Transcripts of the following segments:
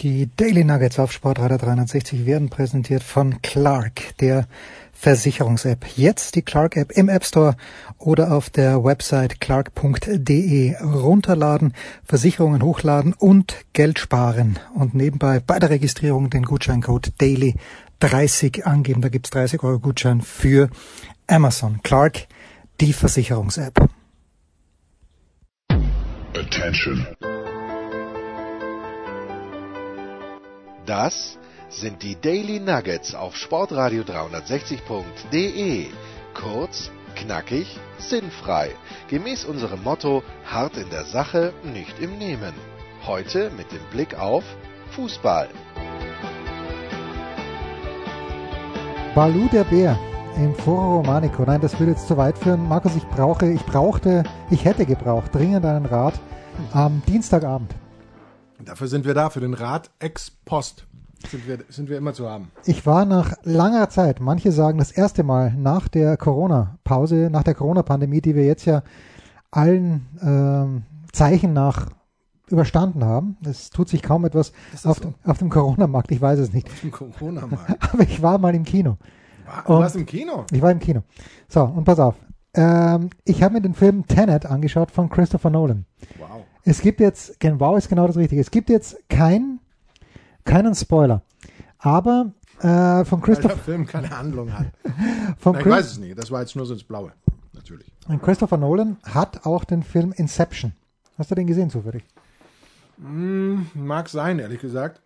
Die Daily Nuggets auf Sportradar 360 werden präsentiert von Clark, der Versicherungs-App. Jetzt die Clark-App im App Store oder auf der Website clark.de runterladen, Versicherungen hochladen und Geld sparen. Und nebenbei bei der Registrierung den Gutscheincode Daily 30 angeben. Da gibt's 30 Euro Gutschein für Amazon. Clark, die Versicherungs-App. Attention. Das sind die Daily Nuggets auf Sportradio 360.de. Kurz, knackig, sinnfrei. Gemäß unserem Motto: hart in der Sache, nicht im Nehmen. Heute mit dem Blick auf Fußball. Balu der Bär im Foro Romanico. Nein, das würde jetzt zu weit führen. Markus, ich brauche, ich brauchte, ich hätte gebraucht dringend einen Rat am Dienstagabend. Dafür sind wir da, für den Rat ex post sind wir, sind wir immer zu haben. Ich war nach langer Zeit, manche sagen das erste Mal nach der Corona-Pause, nach der Corona-Pandemie, die wir jetzt ja allen ähm, Zeichen nach überstanden haben. Es tut sich kaum etwas auf, so? dem, auf dem Corona-Markt, ich weiß es nicht. Auf dem Corona-Markt. Aber ich war mal im Kino. Du warst im Kino? Ich war im Kino. So, und pass auf. Ähm, ich habe mir den Film Tenet angeschaut von Christopher Nolan. Wow. Es gibt jetzt, wow ist genau das Richtige, es gibt jetzt kein, keinen Spoiler. Aber äh, von Christopher... Weil der Film keine Handlung hat. von Nein, ich weiß es nicht, das war jetzt nur so ins Blaue, natürlich. Und Christopher Nolan hat auch den Film Inception. Hast du den gesehen zufällig? Mm, mag sein, ehrlich gesagt.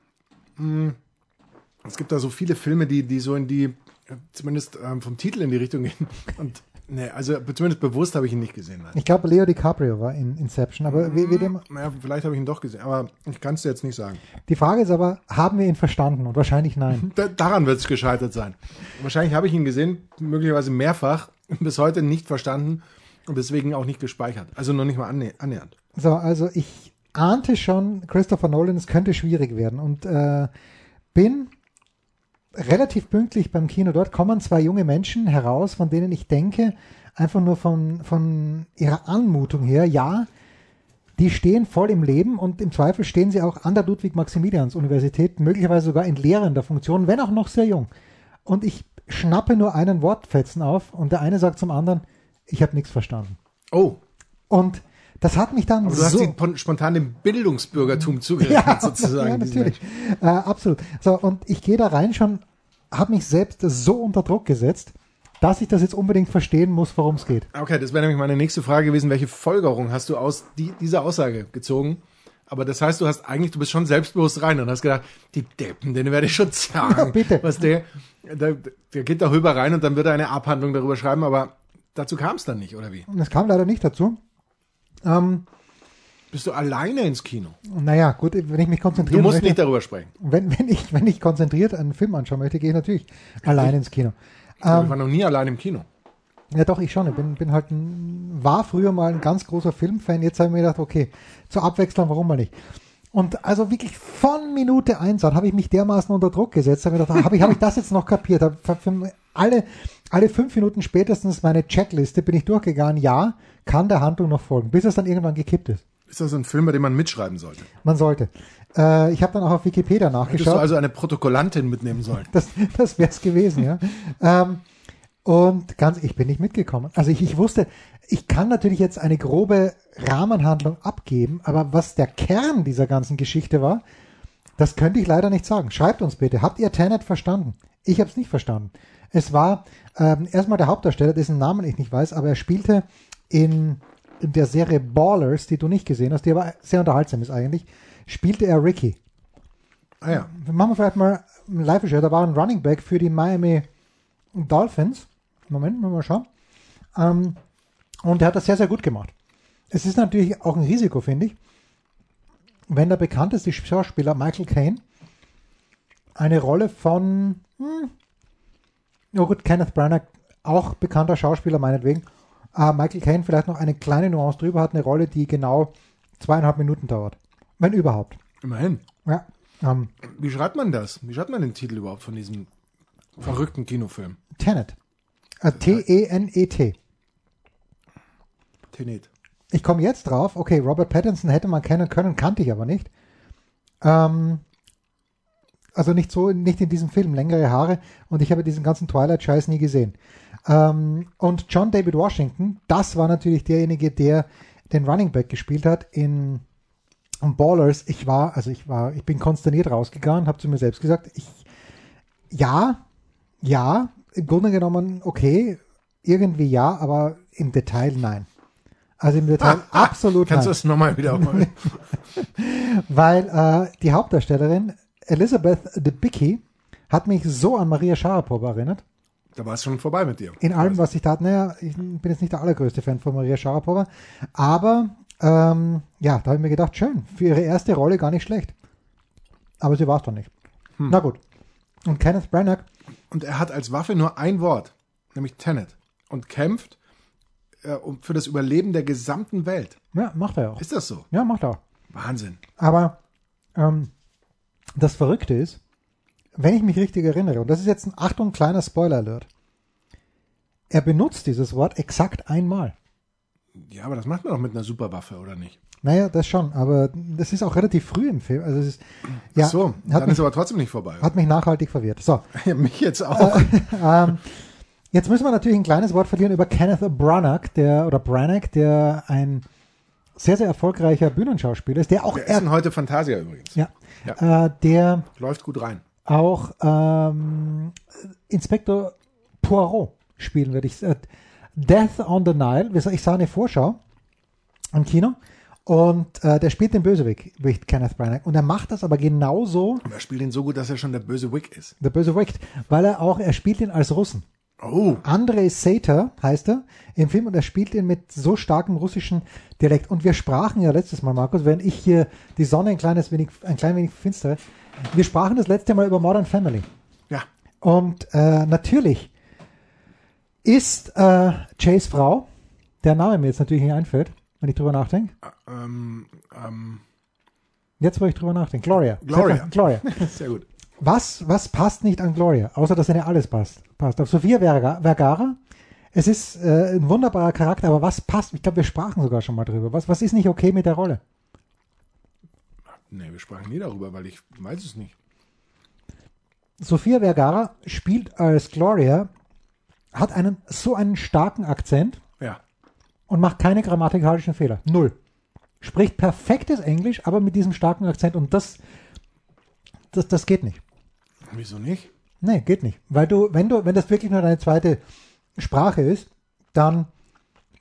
Mm, es gibt da so viele Filme, die, die so in die, zumindest ähm, vom Titel in die Richtung gehen. Und Nee, also zumindest bewusst habe ich ihn nicht gesehen. Nein. Ich glaube, Leo DiCaprio war in Inception, aber mm, wie, wie dem. Ja, vielleicht habe ich ihn doch gesehen, aber ich kann es dir jetzt nicht sagen. Die Frage ist aber, haben wir ihn verstanden? Und wahrscheinlich nein. Da, daran wird es gescheitert sein. Wahrscheinlich habe ich ihn gesehen, möglicherweise mehrfach, bis heute nicht verstanden und deswegen auch nicht gespeichert. Also noch nicht mal annähernd. So, also ich ahnte schon, Christopher Nolan, es könnte schwierig werden und äh, bin relativ pünktlich beim Kino dort kommen zwei junge Menschen heraus, von denen ich denke, einfach nur von, von ihrer Anmutung her, ja, die stehen voll im Leben und im Zweifel stehen sie auch an der Ludwig-Maximilians-Universität, möglicherweise sogar in lehrender Funktion, wenn auch noch sehr jung. Und ich schnappe nur einen Wortfetzen auf und der eine sagt zum anderen, ich habe nichts verstanden. Oh. Und das hat mich dann Aber du so hast spontan dem Bildungsbürgertum zugerechnet, ja, sozusagen. Ja, natürlich. Äh, absolut. So, und ich gehe da rein schon, habe mich selbst so unter Druck gesetzt, dass ich das jetzt unbedingt verstehen muss, worum es geht. Okay, das wäre nämlich meine nächste Frage gewesen. Welche Folgerung hast du aus die, dieser Aussage gezogen? Aber das heißt, du hast eigentlich, du bist schon selbstbewusst rein und hast gedacht, die Deppen, denen werde ich schon sagen. Ja, bitte. Was der, der, der geht darüber rein und dann wird er eine Abhandlung darüber schreiben, aber dazu kam es dann nicht, oder wie? Es kam leider nicht dazu. Ähm, bist du alleine ins Kino? Naja, gut, wenn ich mich konzentriere. Du musst möchte, nicht darüber sprechen. Wenn, wenn, ich, wenn ich konzentriert einen Film anschauen möchte, gehe ich natürlich alleine ins Kino. Ich ähm, war noch nie allein im Kino. Ja, doch, ich schon. Ich bin, bin halt ein, war früher mal ein ganz großer Filmfan. Jetzt habe ich mir gedacht, okay, zur Abwechslung, warum mal nicht? Und also wirklich von Minute eins an habe ich mich dermaßen unter Druck gesetzt, habe ich gedacht, habe ich, hab ich das jetzt noch kapiert? Alle, alle fünf Minuten spätestens meine Checkliste bin ich durchgegangen. Ja, kann der Handlung noch folgen, bis es dann irgendwann gekippt ist. Ist das ein Film, bei dem man mitschreiben sollte? Man sollte. Äh, ich habe dann auch auf Wikipedia nachgeschaut. Hättest du also eine Protokollantin mitnehmen sollen? das das wäre es gewesen, ja. ähm, und ganz, ich bin nicht mitgekommen. Also ich, ich wusste, ich kann natürlich jetzt eine grobe Rahmenhandlung abgeben, aber was der Kern dieser ganzen Geschichte war, das könnte ich leider nicht sagen. Schreibt uns bitte, habt ihr Tenet verstanden? Ich habe es nicht verstanden. Es war ähm, erstmal der Hauptdarsteller, dessen Namen ich nicht weiß, aber er spielte in, in der Serie Ballers, die du nicht gesehen hast, die aber sehr unterhaltsam ist eigentlich, spielte er Ricky. Ah ja. Machen wir vielleicht mal ein Live-Show. Da war ein Running Back für die Miami Dolphins. Moment, mal schauen. Ähm, und er hat das sehr, sehr gut gemacht. Es ist natürlich auch ein Risiko, finde ich, wenn der bekannteste Schauspieler Michael Caine eine Rolle von, hm, oh gut, Kenneth Branagh, auch bekannter Schauspieler meinetwegen, äh, Michael Caine vielleicht noch eine kleine Nuance drüber hat, eine Rolle, die genau zweieinhalb Minuten dauert. Wenn überhaupt. Immerhin. Ja. Ähm, Wie schreibt man das? Wie schreibt man den Titel überhaupt von diesem verrückten Kinofilm? Tenet. Äh, T-E-N-E-T. Tenet. Ich komme jetzt drauf. Okay, Robert Pattinson hätte man kennen können, kannte ich aber nicht. Ähm, Also nicht so, nicht in diesem Film, längere Haare und ich habe diesen ganzen Twilight-Scheiß nie gesehen. Ähm, und John David Washington, das war natürlich derjenige, der den Running Back gespielt hat in Ballers. Ich war, also ich war, ich bin konsterniert rausgegangen, habe zu mir selbst gesagt, ich, ja, ja, im Grunde genommen okay, irgendwie ja, aber im Detail nein. Also im Detail absolut Kannst du das nochmal wiederholen? Weil äh, die Hauptdarstellerin Elizabeth Debicki hat mich so an Maria Sharapova erinnert. Da war es schon vorbei mit dir. In allem, was ich da, naja, ich bin jetzt nicht der allergrößte Fan von Maria Sharapova, aber ähm, ja, da habe ich mir gedacht, schön, für ihre erste Rolle gar nicht schlecht. Aber sie war es doch nicht. Hm. Na gut. Und Kenneth Branagh, Und er hat als Waffe nur ein Wort, nämlich Tenet. Und kämpft äh, um- für das Überleben der gesamten Welt. ja, macht er auch. Ist das so? Ja, macht er auch. Wahnsinn. Aber ähm, das Verrückte ist, wenn ich mich richtig erinnere, und das ist jetzt ein Achtung kleiner Spoiler-Alert, er benutzt dieses Wort exakt einmal. Ja, aber das macht man doch mit einer Superwaffe, oder nicht? Naja, das schon, aber das ist auch relativ früh im Film. Also es ist, ja, Ach so, hat, dann mich, ist aber trotzdem nicht vorbei. hat mich nachhaltig verwirrt. So, Ja, mich jetzt auch. ähm, jetzt müssen wir natürlich ein kleines Wort verlieren über Kenneth Branagh, der oder Branagh, der ein sehr, sehr erfolgreicher Bühnenschauspieler ist, der auch Wir essen heute Fantasia übrigens. ja, Äh, der Läuft gut rein. auch ähm, Inspektor Poirot spielen wird. Ich, äh, Death on the Nile, ich sah eine Vorschau im Kino und äh, der spielt den Bösewicht, Kenneth Branagh. Und er macht das aber genauso, Aber er spielt ihn so gut, dass er schon der böse Wick ist. der Bösewicht, weil er auch, er spielt ihn als Russen. Oh, Andrei Sater heißt er im Film und er spielt ihn mit so starkem russischen Dialekt. Und wir sprachen ja letztes Mal, Markus, während ich hier die Sonne ein kleines wenig, ein klein wenig finstere, wir sprachen das letzte Mal über Modern Family. ja. Und äh, natürlich ist äh, Jays Frau, der Name mir jetzt natürlich nicht einfällt, wenn ich drüber nachdenke. Ähm, ähm, Jetzt, wo ich drüber nachdenke. Gloria. Gloria. Gloria. sehr gut. Was, was passt nicht an Gloria? Außer, dass ihnen alles passt. passt. Auf Sophia Verga- Vergara. Es ist äh, ein wunderbarer Charakter, aber was passt? Ich glaube, wir sprachen sogar schon mal drüber. Was, was ist nicht okay mit der Rolle? Nee, wir sprachen nie darüber, weil ich weiß es nicht. Sophia Vergara spielt als Gloria, hat einen so einen starken Akzent, Ja. und macht keine grammatikalischen Fehler. Null. Spricht perfektes Englisch, aber mit diesem starken Akzent und das, das, das geht nicht. Wieso nicht? Nee, geht nicht. Weil du, wenn du, wenn das wirklich nur deine zweite Sprache ist, dann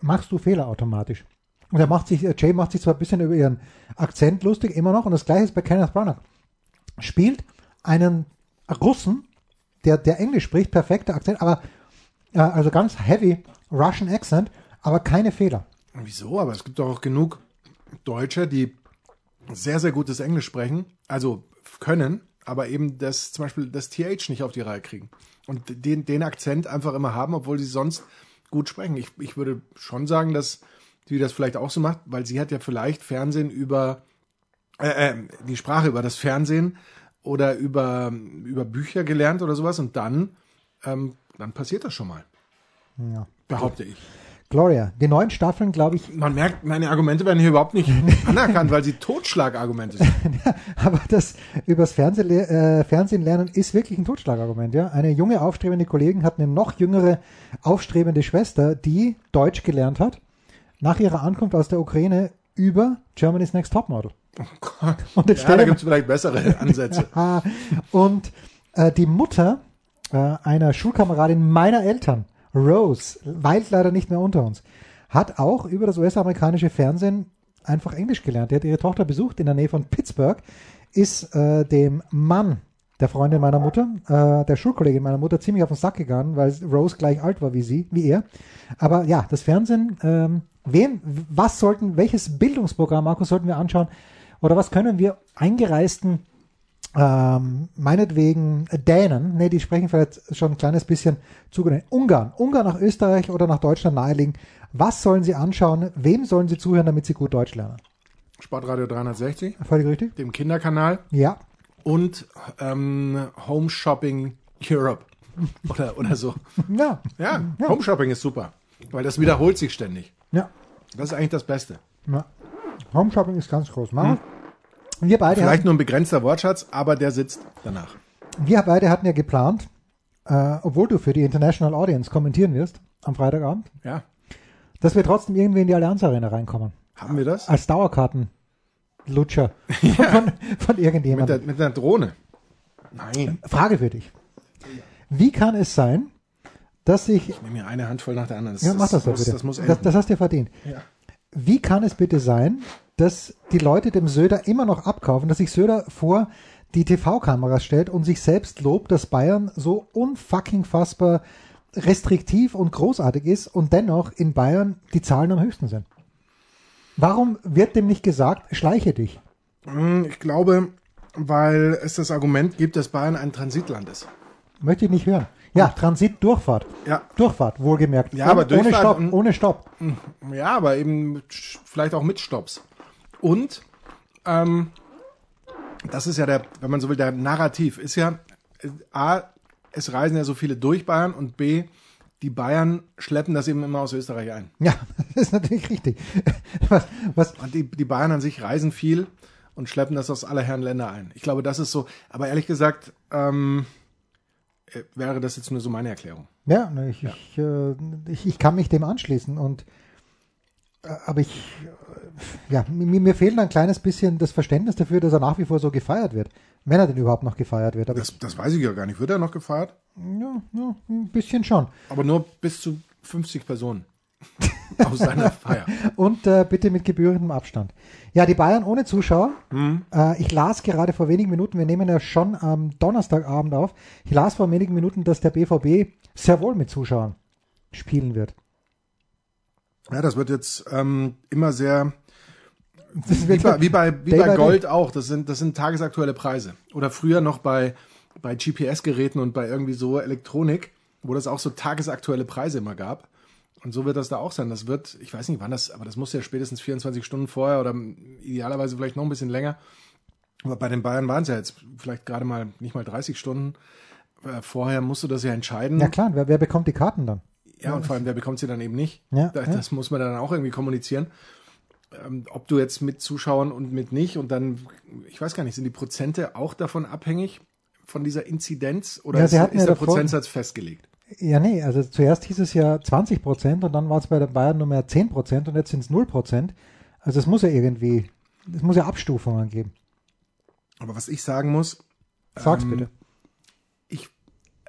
machst du Fehler automatisch. Und er macht sich, äh, Jay macht sich zwar ein bisschen über ihren Akzent lustig, immer noch, und das gleiche ist bei Kenneth Branagh. Spielt einen Russen, der, der Englisch spricht, perfekter Akzent, aber, äh, also ganz heavy Russian Accent, aber keine Fehler. Wieso? Aber es gibt doch auch genug Deutsche, die sehr, sehr gutes Englisch sprechen, also können, aber eben das zum Beispiel das TH nicht auf die Reihe kriegen. Und den, den Akzent einfach immer haben, obwohl sie sonst gut sprechen. Ich, ich würde schon sagen, dass sie das vielleicht auch so macht, weil sie hat ja vielleicht Fernsehen über äh, äh, die Sprache über das Fernsehen oder über, über Bücher gelernt oder sowas und dann, ähm, dann passiert das schon mal. Ja. Behaupte ich. Gloria, die neuen Staffeln, glaube ich, Man merkt, meine Argumente werden hier überhaupt nicht anerkannt, weil sie Totschlagargumente sind. aber das übers Fernsehen, äh, Fernsehen lernen ist wirklich ein Totschlagargument. Ja? Eine junge, aufstrebende Kollegin hat eine noch jüngere, aufstrebende Schwester, die Deutsch gelernt hat, nach ihrer Ankunft aus der Ukraine über Germany's Next Topmodel. Und jetzt Ja, da gibt es vielleicht bessere Ansätze. Und äh, die Mutter äh, einer Schulkameradin meiner Eltern, Rose, weilt leider nicht mehr unter uns, hat auch über das US-amerikanische Fernsehen einfach Englisch gelernt. Die hat ihre Tochter besucht in der Nähe von Pittsburgh, ist äh, dem Mann der Freundin meiner Mutter, äh, der Schulkollegin meiner Mutter, ziemlich auf den Sack gegangen, weil Rose gleich alt war wie sie, wie er. Aber ja, das Fernsehen, ähm, wen, was sollten, welches Bildungsprogramm, Markus, sollten wir anschauen? Oder was können wir eingereisten ähm, meinetwegen Dänen, ne, die sprechen vielleicht schon ein kleines bisschen zugeneigt. Ungarn, Ungarn nach Österreich oder nach Deutschland naheliegen. Was sollen sie anschauen? Wem sollen sie zuhören, damit sie gut Deutsch lernen? Sportradio 360, Völlig richtig? dem Kinderkanal Ja. und ähm, Home Shopping Europe. Oder, oder so. Ja. Ja, Home Shopping ist super, weil das wiederholt sich ständig. Ja. Das ist eigentlich das Beste. ja. Home Shopping ist ganz groß. Wir beide Vielleicht nur ein begrenzter Wortschatz, aber der sitzt danach. Wir beide hatten ja geplant, äh, obwohl du für die International Audience kommentieren wirst am Freitagabend, Ja. dass wir trotzdem irgendwie in die Allianz Arena reinkommen. Haben wir das? Als Dauerkarten. Lutscher von, von Mit, irgendjemandem. der, mit einer Drohne. Nein. Frage für dich. Wie kann es sein, dass sich Ich nehme mir eine Handvoll nach der anderen. Das, Ja, mach das doch muss, bitte. Das muss das, das hast du ja verdient. Ja. Wie kann es bitte sein, dass die Leute dem Söder immer noch abkaufen, dass sich Söder vor die TV-Kameras stellt und sich selbst lobt, dass Bayern so unfucking fassbar restriktiv und großartig ist und dennoch in Bayern die Zahlen am höchsten sind? Warum wird dem nicht gesagt, schleiche dich? Hm, Ich glaube, weil es das Argument gibt, dass Bayern ein Transitland ist. Möchte ich nicht hören. Ja, Transit, Durchfahrt. Ja. Durchfahrt, wohlgemerkt. Ja, aber ohne Durchfahrt Stopp, und- ohne Stopp. Ja, aber eben vielleicht auch mit Stops. Und ähm, das ist ja der, wenn man so will, der Narrativ ist ja A, es reisen ja so viele durch Bayern und B, die Bayern schleppen das eben immer aus Österreich ein. Ja, das ist natürlich richtig. Was, was, Und die, die Bayern an sich reisen viel und schleppen das aus aller Herren Länder ein. Ich glaube, das ist so. Aber ehrlich gesagt, ähm, äh, wäre das jetzt nur so meine Erklärung. Ja, ne, ich, Ich, äh, ich, ich kann mich dem anschließen und aber ich, ja, mir, mir fehlt ein kleines bisschen das Verständnis dafür, dass er nach wie vor so gefeiert wird. Wenn er denn überhaupt noch gefeiert wird. Aber Das, das weiß ich ja gar nicht. Wird er noch gefeiert? ja, ja, ein bisschen schon. Aber nur bis zu 50 Personen aus seiner Feier. Und äh, bitte mit gebührendem Abstand. Ja, die Bayern ohne Zuschauer. Äh, ich las gerade vor wenigen Minuten, wir nehmen ja schon am Donnerstagabend auf, ich las vor wenigen Minuten, dass der BVB sehr wohl mit Zuschauern spielen wird. Ja, das wird jetzt ähm, immer sehr wie bei, wie bei, wie Day bei Gold auch. Das sind, das sind tagesaktuelle Preise. Oder früher noch bei, bei GPS-Geräten und bei irgendwie so Elektronik, wo das auch so tagesaktuelle Preise immer gab. Und so wird das da auch sein. Das wird, ich weiß nicht wann das, aber das muss ja spätestens 24 Stunden vorher oder idealerweise vielleicht noch ein bisschen länger. Aber bei den Bayern waren es ja jetzt vielleicht gerade mal nicht mal 30 Stunden. Äh, Vorher musst du das ja entscheiden. ja klar, wer, wer bekommt die Karten dann? Ja, und vor allem, wer bekommt sie dann eben nicht? Ja, das, ja. das muss man dann auch irgendwie kommunizieren. Ähm, ob du jetzt mit Zuschauern und mit nicht und dann, ich weiß gar nicht, sind die Prozente auch davon abhängig von dieser Inzidenz oder Ja, ist, ist der davor- Prozentsatz festgelegt? Ja, nee, also zuerst hieß es ja 20 Prozent und dann war es bei den Bayern nur mehr 10 Prozent und jetzt sind es 0 Prozent. Also es muss ja irgendwie, es muss ja Abstufungen geben. Aber was ich sagen muss, Sag's Ähm, bitte.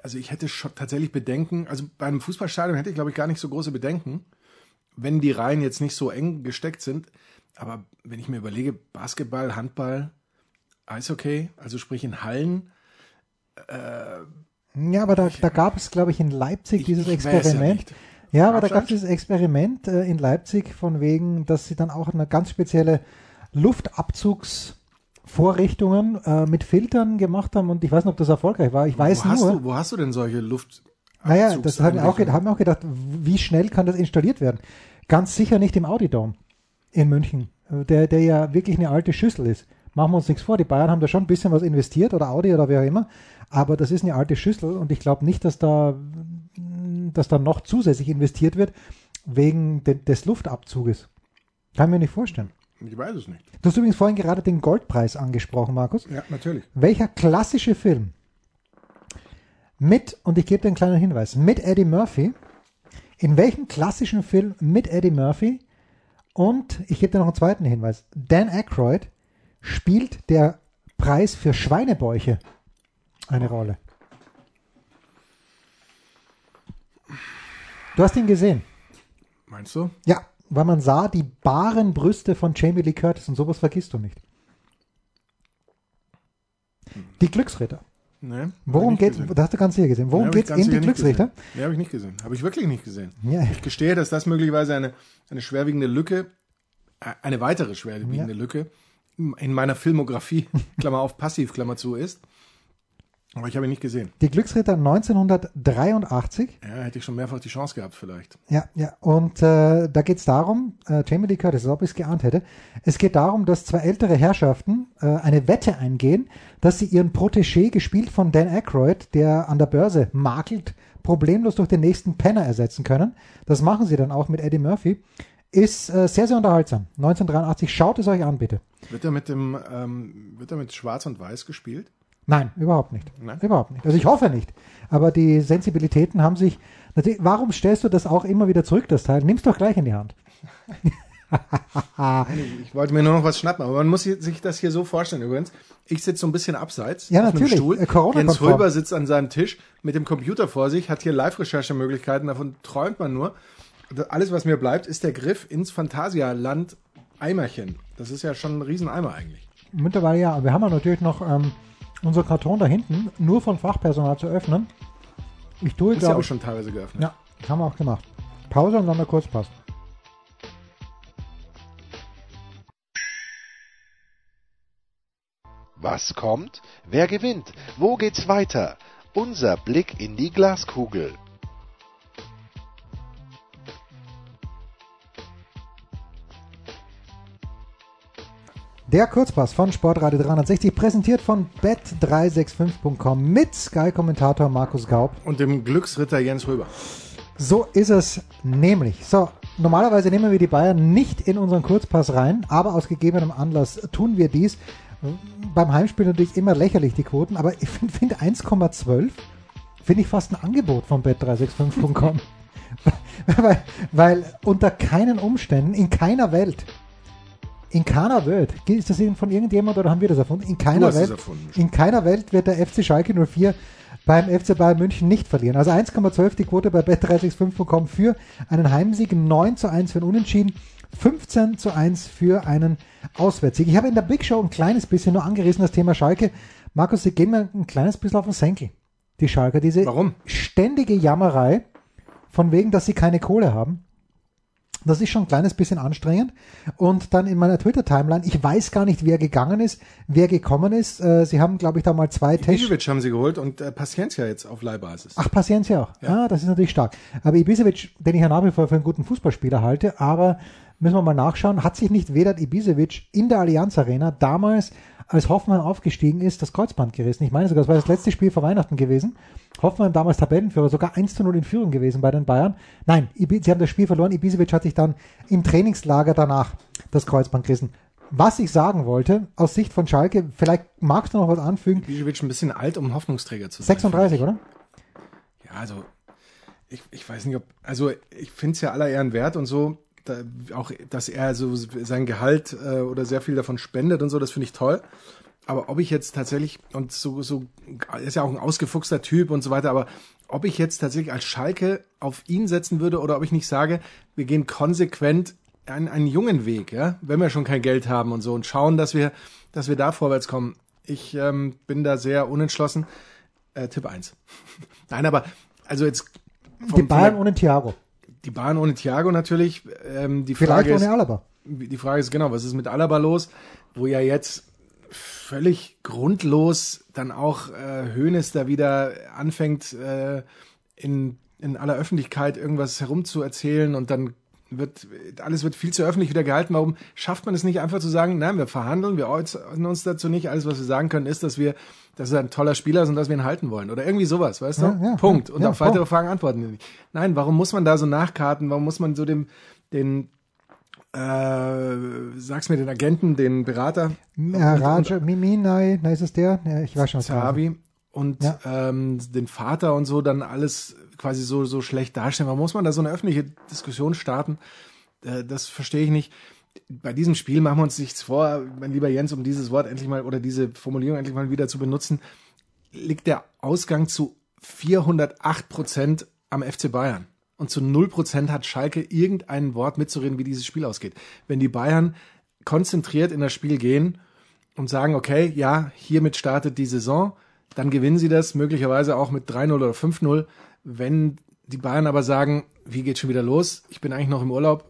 Also ich hätte schon tatsächlich Bedenken, also bei einem Fußballstadion hätte ich glaube ich gar nicht so große Bedenken, wenn die Reihen jetzt nicht so eng gesteckt sind. Aber wenn ich mir überlege, Basketball, Handball, Eishockey, also sprich in Hallen, Ja, aber da, da gab es, glaube ich, in Leipzig Ich- dieses ich weiß ja Experiment. Ja, aber da gab es dieses Experiment äh, in Leipzig von wegen, dass sie dann auch eine ganz spezielle Luftabzugsvorrichtungen äh, mit Filtern gemacht haben und ich weiß nicht, ob das erfolgreich war. Ich weiß wo, hast nur. du, wo hast du denn solche Luft? Naja, das haben wir auch, haben auch gedacht, wie schnell kann das installiert werden? Ganz sicher nicht im Audidome in München, äh, der, der ja wirklich eine alte Schüssel ist. Machen wir uns nichts vor, die Bayern haben da schon ein bisschen was investiert oder Audi oder wer auch immer, aber das ist eine alte Schüssel und ich glaube nicht, dass da, dass da noch zusätzlich investiert wird wegen de, des Luftabzuges. Kann ich mir nicht vorstellen. Ich weiß es nicht. Du hast übrigens vorhin gerade den Goldpreis angesprochen, Markus. Ja, natürlich. Welcher klassische Film mit, und ich gebe dir einen kleinen Hinweis, mit Eddie Murphy, in welchem klassischen Film mit Eddie Murphy und ich gebe dir noch einen zweiten Hinweis, Dan Aykroyd spielt der Preis für Schweinebäuche eine Rolle? Du hast ihn gesehen. Meinst du? Ja, weil man sah die baren Brüste von Jamie Lee Curtis und sowas vergisst du nicht. Die Glücksritter. Nee. Worum geht es? Das hast du ganz sicher gesehen. Worum geht's in die Glücksrichter? Nee, habe ich nicht gesehen. Habe ich wirklich nicht gesehen. Ja. Ich gestehe, dass das möglicherweise eine, eine schwerwiegende Lücke, äh, eine weitere schwerwiegende Ja. Lücke in meiner Filmografie, Klammer auf, passiv, Klammer zu, ist. Aber ich habe ihn nicht gesehen. Die Glücksritter 1983. Ja, hätte ich schon mehrfach die Chance gehabt, vielleicht. Ja, ja. Und äh, da geht's darum, äh, Jamie Lee Curtis, als ob ich es geahnt hätte, es geht darum, dass zwei ältere Herrschaften äh, eine Wette eingehen, dass sie ihren Protégé, gespielt von Dan Aykroyd, der an der Börse makelt, problemlos durch den nächsten Penner ersetzen können. Das machen sie dann auch mit Eddie Murphy. Ist äh, sehr, sehr unterhaltsam. 1983, schaut es euch an, bitte. Wird er mit dem, ähm, wird er mit Schwarz und Weiß gespielt? Nein, überhaupt nicht. Nein? Überhaupt nicht. Also ich hoffe nicht. Aber die Sensibilitäten haben sich. Warum stellst du das auch immer wieder zurück, das Teil? Nimm's doch gleich in die Hand. ich wollte mir nur noch was schnappen, aber man muss sich das hier so vorstellen übrigens. Ich sitze so ein bisschen abseits ja, auf natürlich. einem Stuhl. Äh, Jens Röber sitzt an seinem Tisch mit dem Computer vor sich, hat hier Live-Recherchemöglichkeiten, davon träumt man nur. Alles, was mir bleibt, ist der Griff ins Phantasialand Eimerchen. Das ist ja schon ein Rieseneimer eigentlich. Mittlerweile ja. Wir haben ja natürlich noch ähm, unser Karton da hinten, nur von Fachpersonal zu öffnen. Ich tue, glaube ja auch schon teilweise geöffnet. Ja, haben wir auch gemacht. Pause und dann der Kurzpass. Was kommt? Wer gewinnt? Wo geht's weiter? Unser Blick in die Glaskugel. Der Kurzpass von Sportradio 360, präsentiert von bet365.com mit Sky-Kommentator Markus Gaub. Und dem Glücksritter Jens Röber. So ist es nämlich. So, normalerweise nehmen wir die Bayern nicht in unseren Kurzpass rein, aber aus gegebenem Anlass tun wir dies beim Heimspiel natürlich immer lächerlich, die Quoten, aber ich finde find 1,12 finde ich fast ein Angebot von bet365.com. weil, weil unter keinen Umständen, in keiner Welt, in keiner Welt, ist das von irgendjemand oder haben wir das erfunden? In keiner Welt, in keiner Welt wird der FC Schalke 04 beim FC Bayern München nicht verlieren. Also 1,12 die Quote bei bet365.com für einen Heimsieg, 9 zu 1 für einen Unentschieden. 15 zu 1 für einen Auswärtssieg. Ich habe in der Big Show ein kleines bisschen nur angerissen, das Thema Schalke. Markus, sie gehen mir ein kleines bisschen auf den Senkel. Die Schalke, diese Warum? ständige Jammerei von wegen, dass sie keine Kohle haben. Das ist schon ein kleines bisschen anstrengend. Und dann in meiner Twitter-Timeline, ich weiß gar nicht, wer gegangen ist, wer gekommen ist. Äh, sie haben, glaube ich, da mal zwei Tests. Ibisevic haben sie geholt und äh, Paciencia jetzt auf Leihbasis. Ach, Paciencia auch. Ja. Ah, das ist natürlich stark. Aber Ibisevic, den ich ja nach wie vor für einen guten Fußballspieler halte, aber müssen wir mal nachschauen, hat sich nicht Vedat Ibisevic in der Allianz Arena damals, als Hoffmann aufgestiegen ist, das Kreuzband gerissen. Ich meine sogar, das war das letzte Spiel vor Weihnachten gewesen. Hoffmann damals Tabellenführer, sogar 1 zu 0 in Führung gewesen bei den Bayern. Nein, sie haben das Spiel verloren. Ibisevic hat sich dann im Trainingslager danach das Kreuzband gerissen. Was ich sagen wollte, aus Sicht von Schalke, vielleicht magst du noch was anfügen. Ibisevic ein bisschen alt, um Hoffnungsträger zu sein. 36, oder? Ja, also ich, ich weiß nicht, ob, also ich finde es ja aller Ehren wert und so, da, auch, dass er so sein Gehalt äh, oder sehr viel davon spendet und so, das finde ich toll. Aber ob ich jetzt tatsächlich, und so, so, er ist ja auch ein ausgefuchster Typ und so weiter, aber ob ich jetzt tatsächlich als Schalke auf ihn setzen würde oder ob ich nicht sage, wir gehen konsequent einen, einen jungen Weg, ja, wenn wir schon kein Geld haben und so und schauen, dass wir, dass wir da vorwärts kommen. Ich ähm, bin da sehr unentschlossen. Äh, Tipp 1. Nein, aber also jetzt. Die Bayern ohne Thiago die Bahn ohne Thiago natürlich. Ähm, die Vielleicht Frage ohne ist, Alaba. Die Frage ist genau, was ist mit Alaba los? Wo ja jetzt völlig grundlos dann auch äh, Hoeneß da wieder anfängt, äh, in, in aller Öffentlichkeit irgendwas herumzuerzählen und dann wird, alles wird viel zu öffentlich wieder gehalten. Warum schafft man es nicht einfach zu sagen, nein, wir verhandeln, wir äußern uns dazu nicht. Alles, was wir sagen können, ist, dass wir, dass er ein toller Spieler ist und dass wir ihn halten wollen. Oder irgendwie sowas, weißt du? Ja, Punkt. Und ja, auf weitere Fragen antworten wir nicht. Nein, warum muss man da so nachkarten? Warum muss man so dem, den, äh, sag's mir den Agenten, den Berater. Ja, Raja, Mimi, nein, nein, ist es der? Ja, ich weiß schon, was Zahavi und ja. ähm, den Vater und so dann alles quasi so, so schlecht darstellen. Warum muss man da so eine öffentliche Diskussion starten? Äh, das verstehe ich nicht. Bei diesem Spiel machen wir uns nichts vor, mein lieber Jens, um dieses Wort endlich mal oder diese Formulierung endlich mal wieder zu benutzen, liegt der Ausgang zu 408 Prozent am FC Bayern. Und zu 0 Prozent hat Schalke irgendein Wort mitzureden, wie dieses Spiel ausgeht. Wenn die Bayern konzentriert in das Spiel gehen und sagen, okay, ja, hiermit startet die Saison, dann gewinnen sie das möglicherweise auch mit 3-0 oder 5-0. Wenn die Bayern aber sagen, wie geht schon wieder los? Ich bin eigentlich noch im Urlaub.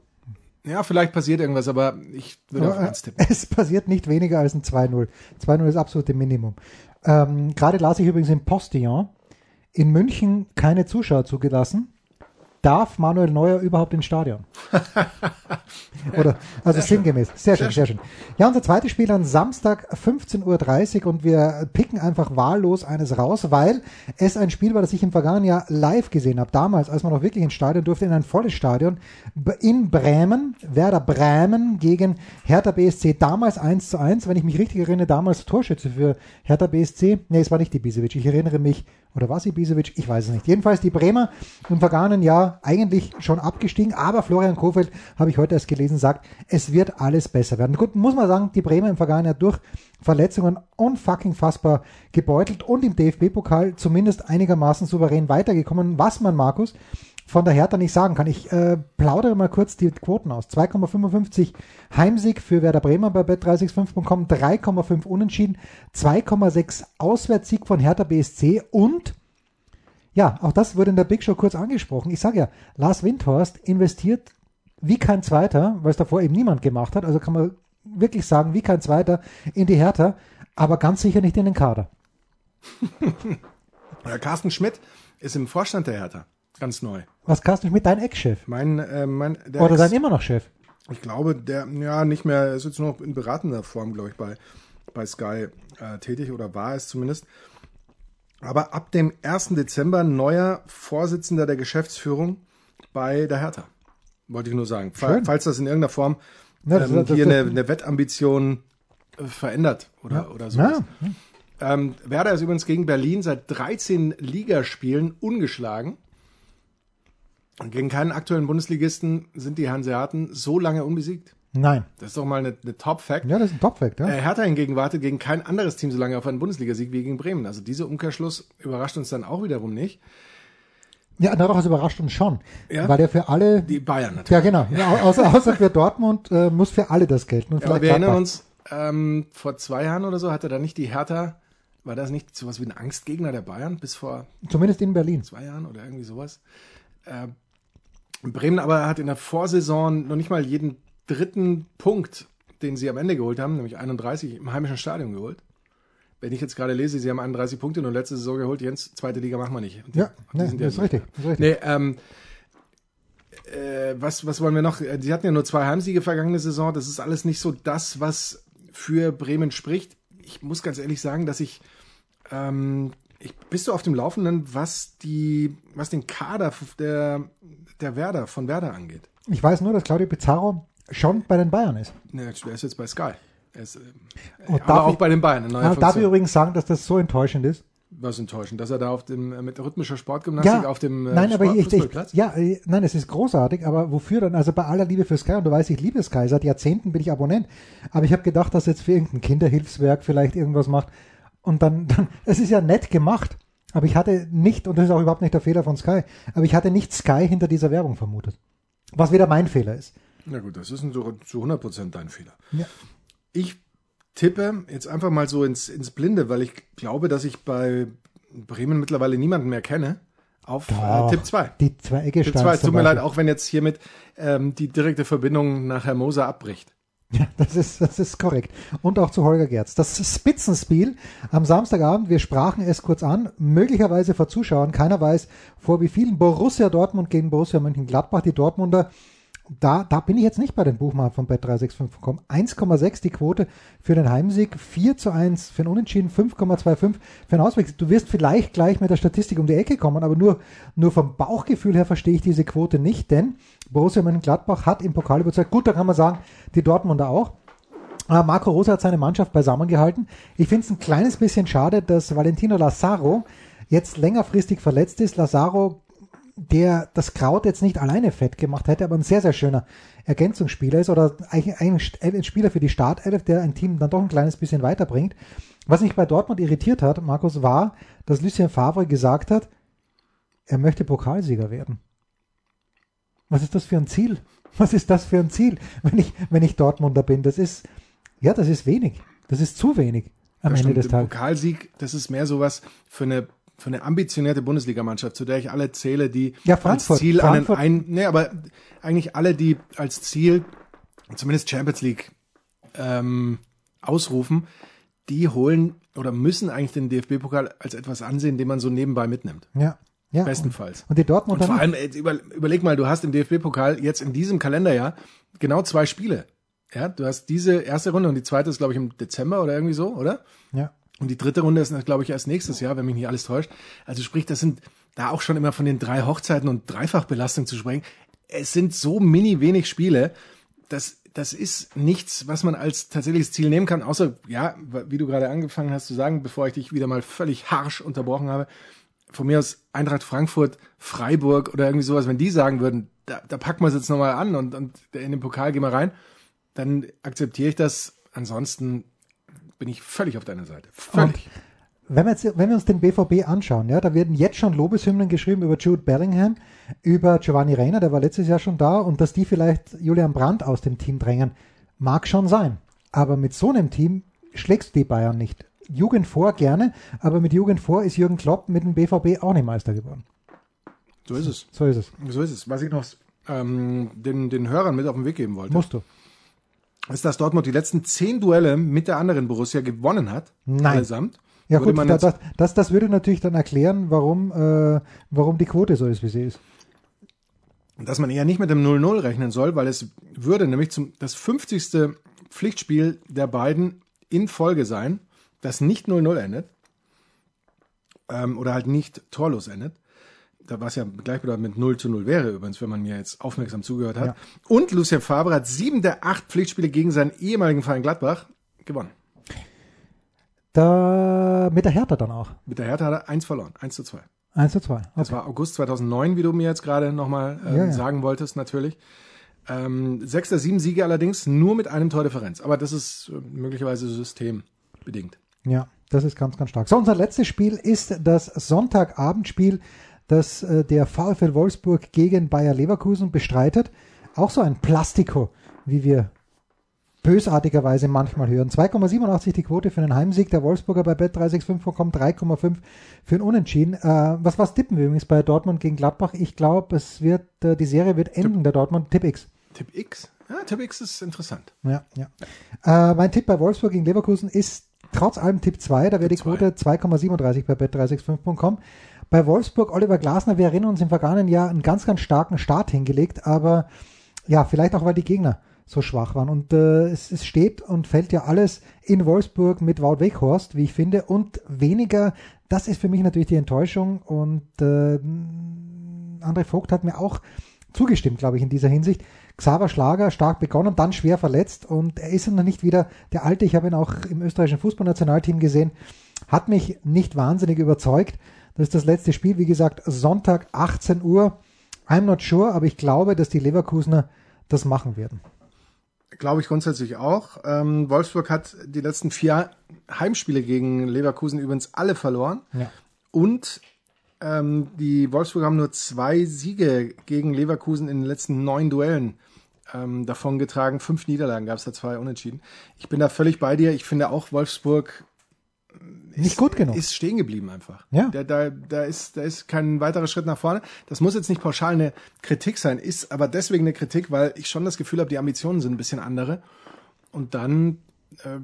Ja, vielleicht passiert irgendwas, aber ich würde aber auf eins tippen. Es passiert nicht weniger als ein 2-0. 2-0 ist absolute Minimum. Ähm, Gerade las ich übrigens in Postillon, in München keine Zuschauer zugelassen. Darf Manuel Neuer überhaupt ins Stadion? Oder, also sehr sinngemäß. Sehr schön, sehr schön. Ja, unser zweites Spiel an Samstag 15.30 Uhr und wir picken einfach wahllos eines raus, weil es ein Spiel war, das ich im vergangenen Jahr live gesehen habe. Damals, als man noch wirklich ins Stadion durfte, in ein volles Stadion in Bremen, Werder Bremen gegen Hertha BSC. Damals 1 zu 1, wenn ich mich richtig erinnere, damals Torschütze für Hertha BSC. Nee, es war nicht die Ibisevic. Ich erinnere mich oder was Ibisevic? Ich weiß es nicht. Jedenfalls die Bremer im vergangenen Jahr eigentlich schon abgestiegen, aber Florian Kofeld, habe ich heute erst gelesen, sagt, es wird alles besser werden. Gut, muss man sagen, die Bremer im vergangenen Jahr durch Verletzungen unfucking fassbar gebeutelt und im DFB-Pokal zumindest einigermaßen souverän weitergekommen. Was man, Markus, von der Hertha nicht sagen kann. Ich äh, plaudere mal kurz die Quoten aus. 2,55 Heimsieg für Werder Bremer bei bet365.com, 3,5 Unentschieden, 2,6 Auswärtssieg von Hertha BSC und ja, auch das wurde in der Big Show kurz angesprochen. Ich sage ja, Lars Windhorst investiert wie kein Zweiter, weil es davor eben niemand gemacht hat. Also kann man wirklich sagen, wie kein Zweiter in die Hertha, aber ganz sicher nicht in den Kader. Carsten Schmidt ist im Vorstand der Hertha. Ganz neu. Was Carsten Schmidt, dein Ex-Chef? Mein, äh, mein, der Oder sein immer noch Chef? Ich glaube, der, ja, nicht mehr, er ist jetzt nur noch in beratender Form, glaube ich, bei, bei Sky äh, tätig oder war es zumindest. Aber ab dem 1. Dezember neuer Vorsitzender der Geschäftsführung bei der Hertha. Wollte ich nur sagen. Schön. Falls das in irgendeiner Form ja, das, ähm, das, hier das, eine, eine, Wettambition äh, verändert oder, ja. oder so. Ja. Ähm, Werder ist übrigens gegen Berlin seit 13 Ligaspielen ungeschlagen. Und gegen keinen aktuellen Bundesligisten sind die Hanseaten so lange unbesiegt. Nein. Das ist doch mal eine, eine Top-Fact. Ja, das ist ein Top-Fact, ja. Äh, Hertha hingegen wartet gegen kein anderes Team so lange auf einen Bundesligasieg wie gegen Bremen. Also dieser Umkehrschluss überrascht uns dann auch wiederum nicht. Ja, doch, es überrascht uns schon. Ja? Weil der für alle. Die Bayern natürlich. Ja, genau. Ja, außer, außer für Dortmund äh, muss für alle das gelten. Und ja, wir erinnern uns, ähm, vor zwei Jahren oder so hatte da nicht die Hertha, war das nicht sowas wie ein Angstgegner der Bayern bis vor. Zumindest in Berlin. Zwei Jahren oder irgendwie sowas. Äh, Bremen aber hat in der Vorsaison noch nicht mal jeden dritten Punkt, den sie am Ende geholt haben, nämlich 31 im heimischen Stadion geholt. Wenn ich jetzt gerade lese, sie haben 31 Punkte nur letzte Saison geholt, Jens, zweite Liga machen wir nicht. Und ja, die, nee, das, ist richtig, ist richtig. Nee, ähm, äh, was, was wollen wir noch? Sie hatten ja nur zwei Heimsiege vergangene Saison. Das ist alles nicht so das, was für Bremen spricht. Ich muss ganz ehrlich sagen, dass ich ähm, ich, bist du auf dem Laufenden, was die, was den Kader der, der Werder, von Werder angeht? Ich weiß nur, dass Claudio Pizarro schon bei den Bayern ist. Ne, er ist jetzt bei Sky. Er ist, äh, aber auch ich, bei den Bayern. Ja, darf ich übrigens sagen, dass das so enttäuschend ist? Was enttäuschend, dass er da auf dem mit rhythmischer Sportgymnastik ja, auf dem äh, nein, Sport aber ich, ich, ja, äh, nein, es ist großartig, aber wofür dann? Also bei aller Liebe für Sky und du weißt, ich liebe Sky, seit Jahrzehnten bin ich Abonnent, aber ich habe gedacht, dass jetzt für irgendein Kinderhilfswerk vielleicht irgendwas macht und dann, dann, es ist ja nett gemacht, aber ich hatte nicht, und das ist auch überhaupt nicht der Fehler von Sky, aber ich hatte nicht Sky hinter dieser Werbung vermutet. Was wieder mein Fehler ist. Na gut, das ist zu, zu 100% dein Fehler. Ja. Ich tippe jetzt einfach mal so ins, ins Blinde, weil ich glaube, dass ich bei Bremen mittlerweile niemanden mehr kenne. Auf äh, Tipp 2. Die zwei Ecke Tipp 2. Tut mir leid, auch wenn jetzt hiermit ähm, die direkte Verbindung nach Herr Moser abbricht. Ja, das ist, das ist korrekt. Und auch zu Holger Gerz. Das Spitzenspiel am Samstagabend, wir sprachen es kurz an, möglicherweise vor Zuschauern, keiner weiß vor wie vielen, Borussia Dortmund gegen Borussia Mönchengladbach, die Dortmunder da, da bin ich jetzt nicht bei den Buchmachern von Bet365 gekommen. 1,6 die Quote für den Heimsieg, 4 zu 1 für den Unentschieden, 5,25 für den Ausweg. Du wirst vielleicht gleich mit der Statistik um die Ecke kommen, aber nur, nur vom Bauchgefühl her verstehe ich diese Quote nicht, denn Borussia Mönchengladbach hat im Pokal überzeugt. Gut, da kann man sagen, die Dortmunder auch. Aber Marco Rosa hat seine Mannschaft beisammengehalten. Ich finde es ein kleines bisschen schade, dass Valentino Lazaro jetzt längerfristig verletzt ist. Lazaro der das Kraut jetzt nicht alleine fett gemacht hätte, aber ein sehr, sehr schöner Ergänzungsspieler ist oder eigentlich ein Spieler für die Startelf, der ein Team dann doch ein kleines bisschen weiterbringt. Was mich bei Dortmund irritiert hat, Markus, war, dass Lucien Favre gesagt hat, er möchte Pokalsieger werden. Was ist das für ein Ziel? Was ist das für ein Ziel, wenn ich, wenn ich Dortmunder bin? Das ist, ja, das ist wenig. Das ist zu wenig am ja, Ende stimmt. des Tages. Pokalsieg, das ist mehr sowas für eine für eine ambitionierte Bundesligamannschaft, zu der ich alle zähle, die ja, als Ziel einen, ein, nee, aber eigentlich alle, die als Ziel zumindest Champions League ähm, ausrufen, die holen oder müssen eigentlich den DFB-Pokal als etwas ansehen, den man so nebenbei mitnimmt. Ja. Ja, bestenfalls. Und, und die Dortmunder. Und vor allem, über, überleg mal, du hast im DFB-Pokal jetzt in diesem Kalenderjahr genau zwei Spiele. Ja, du hast diese erste Runde und die zweite ist, glaube ich, im Dezember oder irgendwie so, oder? Ja. Und die dritte Runde ist, glaube ich, erst nächstes Jahr, wenn mich nicht alles täuscht. Also sprich, das sind da auch schon immer von den drei Hochzeiten und Dreifachbelastung zu sprechen. Es sind so mini wenig Spiele, das, das ist nichts, was man als tatsächliches Ziel nehmen kann, außer, ja, wie du gerade angefangen hast zu sagen, bevor ich dich wieder mal völlig harsch unterbrochen habe, von mir aus Eintracht Frankfurt, Freiburg oder irgendwie sowas, wenn die sagen würden, da, da packen wir es jetzt nochmal an und, und in den Pokal gehen wir rein, dann akzeptiere ich das. Ansonsten bin ich völlig auf deiner Seite. Völlig. Und wenn wir, jetzt, wenn wir uns den BVB anschauen, ja, da werden jetzt schon Lobeshymnen geschrieben über Jude Bellingham, über Giovanni Reiner, der war letztes Jahr schon da, und dass die vielleicht Julian Brandt aus dem Team drängen, mag schon sein. Aber mit so einem Team schlägst du die Bayern nicht. Jugend vor gerne, aber mit Jugend vor ist Jürgen Klopp mit dem BVB auch nicht Meister geworden. So ist es. So ist es. So ist es. Was ich noch ähm, den, den Hörern mit auf den Weg geben wollte. Musst du. Ist, dass Dortmund die letzten zehn Duelle mit der anderen Borussia gewonnen hat. Nein. Allesamt. Ja gut, das, das, das, das, würde natürlich dann erklären, warum, äh, warum die Quote so ist, wie sie ist. Dass man eher nicht mit dem 0-0 rechnen soll, weil es würde nämlich zum, das 50. Pflichtspiel der beiden in Folge sein, das nicht 0-0 endet. Ähm, oder halt nicht torlos endet da was ja gleichbedeutend mit 0 zu 0 wäre, übrigens, wenn man mir jetzt aufmerksam zugehört hat. Ja. Und Lucien Favre hat sieben der acht Pflichtspiele gegen seinen ehemaligen Verein Gladbach gewonnen. Da, mit der Hertha dann auch. Mit der Hertha hat er eins verloren, eins zu zwei. Eins zu zwei. Okay. Das war August 2009, wie du mir jetzt gerade nochmal ähm, ja, ja. sagen wolltest, natürlich. Ähm, sechs der sieben Siege allerdings nur mit einem Tordifferenz. Aber das ist äh, möglicherweise systembedingt. Ja, das ist ganz, ganz stark. So, unser letztes Spiel ist das Sonntagabendspiel das äh, der VfL Wolfsburg gegen Bayer Leverkusen bestreitet. Auch so ein Plastiko, wie wir bösartigerweise manchmal hören. 2,87 die Quote für einen Heimsieg der Wolfsburger bei Bet365.com, 3,5 für ein Unentschieden. Äh, was was tippen wir übrigens bei Dortmund gegen Gladbach? Ich glaube, es wird äh, die Serie wird enden Tipp, der Dortmund Tipp X. Tipp X? Ja, Tipp X ist interessant. Ja, ja. Äh, mein Tipp bei Wolfsburg gegen Leverkusen ist trotz allem Tipp 2, da wäre die Quote 2,37 bei Bet365.com. Bei Wolfsburg, Oliver Glasner, wir erinnern uns im vergangenen Jahr einen ganz, ganz starken Start hingelegt, aber ja, vielleicht auch, weil die Gegner so schwach waren. Und äh, es, es steht und fällt ja alles in Wolfsburg mit Wout Weghorst, wie ich finde, und weniger, das ist für mich natürlich die Enttäuschung. Und äh, André Vogt hat mir auch zugestimmt, glaube ich, in dieser Hinsicht. Xaver Schlager stark begonnen, dann schwer verletzt und er ist noch nicht wieder der alte. Ich habe ihn auch im österreichischen Fußballnationalteam gesehen. Hat mich nicht wahnsinnig überzeugt. Das ist das letzte Spiel, wie gesagt, Sonntag 18 Uhr. I'm not sure, aber ich glaube, dass die Leverkusener das machen werden. Glaube ich grundsätzlich auch. Ähm, Wolfsburg hat die letzten vier Heimspiele gegen Leverkusen übrigens alle verloren. Ja. Und ähm, die Wolfsburg haben nur zwei Siege gegen Leverkusen in den letzten neun Duellen ähm, davongetragen. Fünf Niederlagen gab es da zwei unentschieden. Ich bin da völlig bei dir. Ich finde auch Wolfsburg nicht gut genug. Ist stehen geblieben einfach. Ja. Da, da, da, ist, da ist kein weiterer Schritt nach vorne. Das muss jetzt nicht pauschal eine Kritik sein, ist aber deswegen eine Kritik, weil ich schon das Gefühl habe, die Ambitionen sind ein bisschen andere. Und dann äh,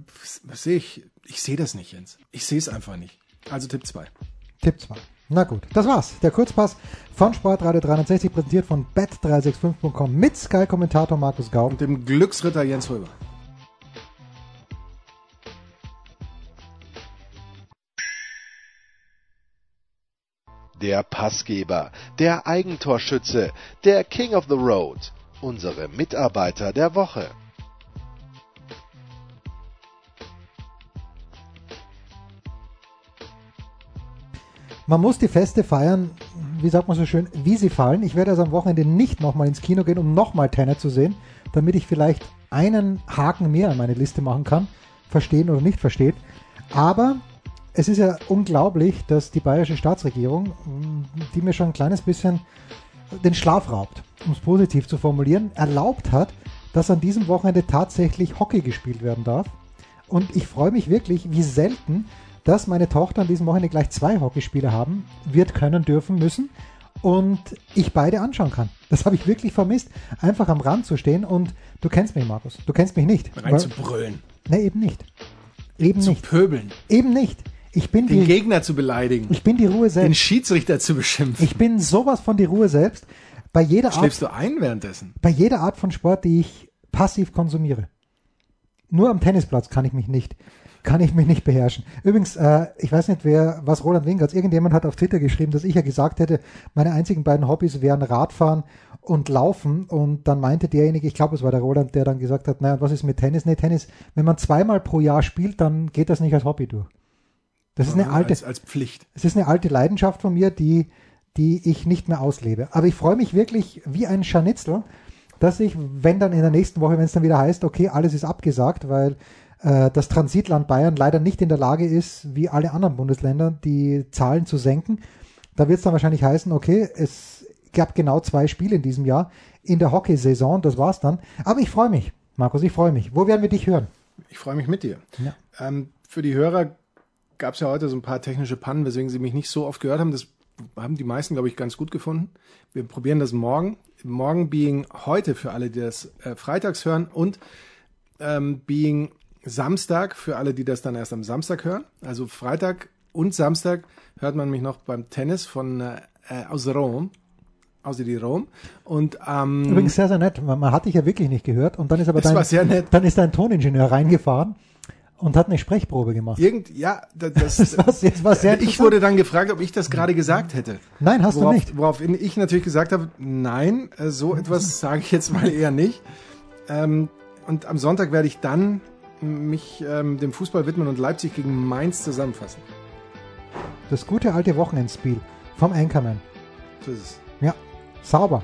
sehe ich, ich sehe das nicht, Jens. Ich sehe es einfach nicht. Also Tipp 2. Tipp 2. Na gut, das war's. Der Kurzpass von Sportradio 360 präsentiert von bet365.com mit Sky-Kommentator Markus Gaub. Und dem Glücksritter Jens Röber. Der Passgeber, der Eigentorschütze, der King of the Road, unsere Mitarbeiter der Woche. Man muss die Feste feiern, wie sagt man so schön, wie sie fallen. Ich werde also am Wochenende nicht nochmal ins Kino gehen, um nochmal Tenet zu sehen, damit ich vielleicht einen Haken mehr an meine Liste machen kann. Verstehen oder nicht versteht. Aber es ist ja unglaublich, dass die bayerische Staatsregierung, die mir schon ein kleines bisschen den Schlaf raubt, um es positiv zu formulieren, erlaubt hat, dass an diesem Wochenende tatsächlich Hockey gespielt werden darf. Und ich freue mich wirklich, wie selten, dass meine Tochter an diesem Wochenende gleich zwei Hockeyspiele haben wird, können, dürfen, müssen und ich beide anschauen kann. Das habe ich wirklich vermisst, einfach am Rand zu stehen und du kennst mich, Markus. Du kennst mich nicht. Rein zu brüllen. Ne, eben nicht. Eben zu nicht. pöbeln. Eben nicht. Ich bin den die, Gegner zu beleidigen. Ich bin die Ruhe selbst. Den Schiedsrichter zu beschimpfen. Ich bin sowas von die Ruhe selbst. Bei jeder Schläfst Art, du ein währenddessen? Bei jeder Art von Sport, die ich passiv konsumiere. Nur am Tennisplatz kann ich mich nicht, kann ich mich nicht beherrschen. Übrigens, äh, ich weiß nicht, wer, was Roland Wingertz, irgendjemand hat auf Twitter geschrieben, dass ich ja gesagt hätte, meine einzigen beiden Hobbys wären Radfahren und Laufen. Und dann meinte derjenige, ich glaube, es war der Roland, der dann gesagt hat, naja, was ist mit Tennis? Nee, Tennis, wenn man zweimal pro Jahr spielt, dann geht das nicht als Hobby durch. Das ist eine alte, als, als Pflicht. Es ist eine alte Leidenschaft von mir, die, die ich nicht mehr auslebe. Aber ich freue mich wirklich wie ein Scharnitzel, dass ich, wenn dann in der nächsten Woche, wenn es dann wieder heißt, okay, alles ist abgesagt, weil äh, das Transitland Bayern leider nicht in der Lage ist, wie alle anderen Bundesländer, die Zahlen zu senken, da wird es dann wahrscheinlich heißen, okay, es gab genau zwei Spiele in diesem Jahr in der Hockeysaison, das war's dann. Aber ich freue mich, Markus, ich freue mich. Wo werden wir dich hören? Ich freue mich mit dir. Ja. Ähm, für die Hörer gab es ja heute so ein paar technische Pannen, weswegen sie mich nicht so oft gehört haben. Das haben die meisten, glaube ich, ganz gut gefunden. Wir probieren das morgen. Morgen being heute für alle, die das äh, freitags hören und ähm, being Samstag für alle, die das dann erst am Samstag hören. Also Freitag und Samstag hört man mich noch beim Tennis von äh, aus Rom. Aus die Rom. Und ähm, übrigens sehr, sehr nett. Man, man hat dich ja wirklich nicht gehört und dann ist aber dein, dann ist dein Toningenieur reingefahren und hat eine Sprechprobe gemacht. Irgend, ja, das, das, das, das war sehr Ich wurde dann gefragt, ob ich das gerade gesagt hätte. Nein, hast worauf, du nicht. Worauf ich natürlich gesagt habe, nein, äh, so etwas sage ich jetzt mal eher nicht. Ähm, und am Sonntag werde ich dann mich ähm, dem Fußball widmen und Leipzig gegen Mainz zusammenfassen. Das gute alte Wochenendspiel vom Anchorman. So ist es. Ja, sauber.